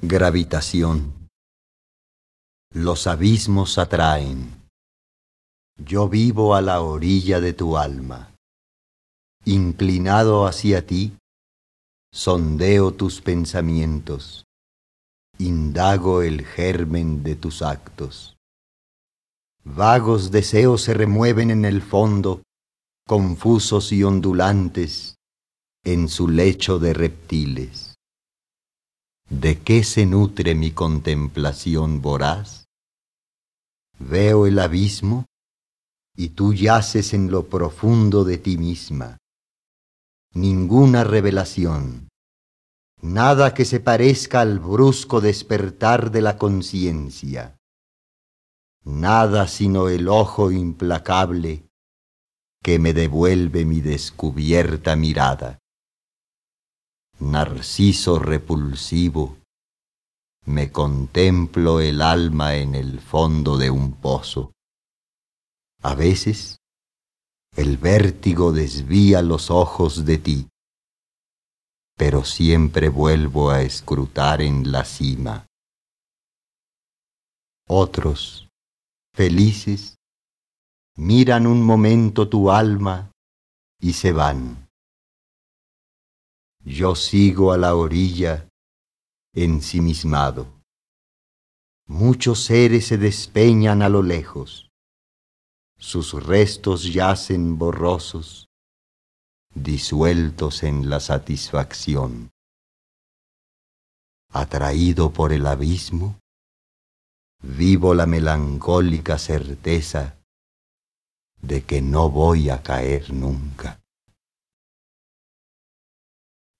Gravitación. Los abismos atraen. Yo vivo a la orilla de tu alma. Inclinado hacia ti, sondeo tus pensamientos, indago el germen de tus actos. Vagos deseos se remueven en el fondo, confusos y ondulantes, en su lecho de reptiles. ¿De qué se nutre mi contemplación voraz? Veo el abismo y tú yaces en lo profundo de ti misma. Ninguna revelación, nada que se parezca al brusco despertar de la conciencia, nada sino el ojo implacable que me devuelve mi descubierta mirada. Narciso repulsivo, me contemplo el alma en el fondo de un pozo. A veces el vértigo desvía los ojos de ti, pero siempre vuelvo a escrutar en la cima. Otros, felices, miran un momento tu alma y se van yo sigo a la orilla ensimismado. Muchos seres se despeñan a lo lejos, sus restos yacen borrosos, disueltos en la satisfacción. Atraído por el abismo, vivo la melancólica certeza de que no voy a caer nunca.